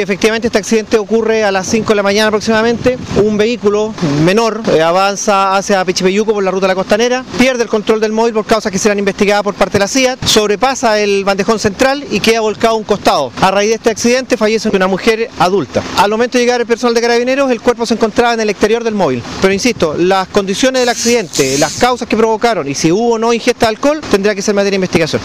Efectivamente este accidente ocurre a las 5 de la mañana aproximadamente, un vehículo menor eh, avanza hacia Pichipeyuco por la ruta de la costanera, pierde el control del móvil por causas que serán investigadas por parte de la CIA, sobrepasa el bandejón central y queda volcado a un costado. A raíz de este accidente fallece una mujer adulta. Al momento de llegar el personal de carabineros el cuerpo se encontraba en el exterior del móvil, pero insisto, las condiciones del accidente, las causas que provocaron y si hubo o no ingesta de alcohol tendrá que ser materia de investigación.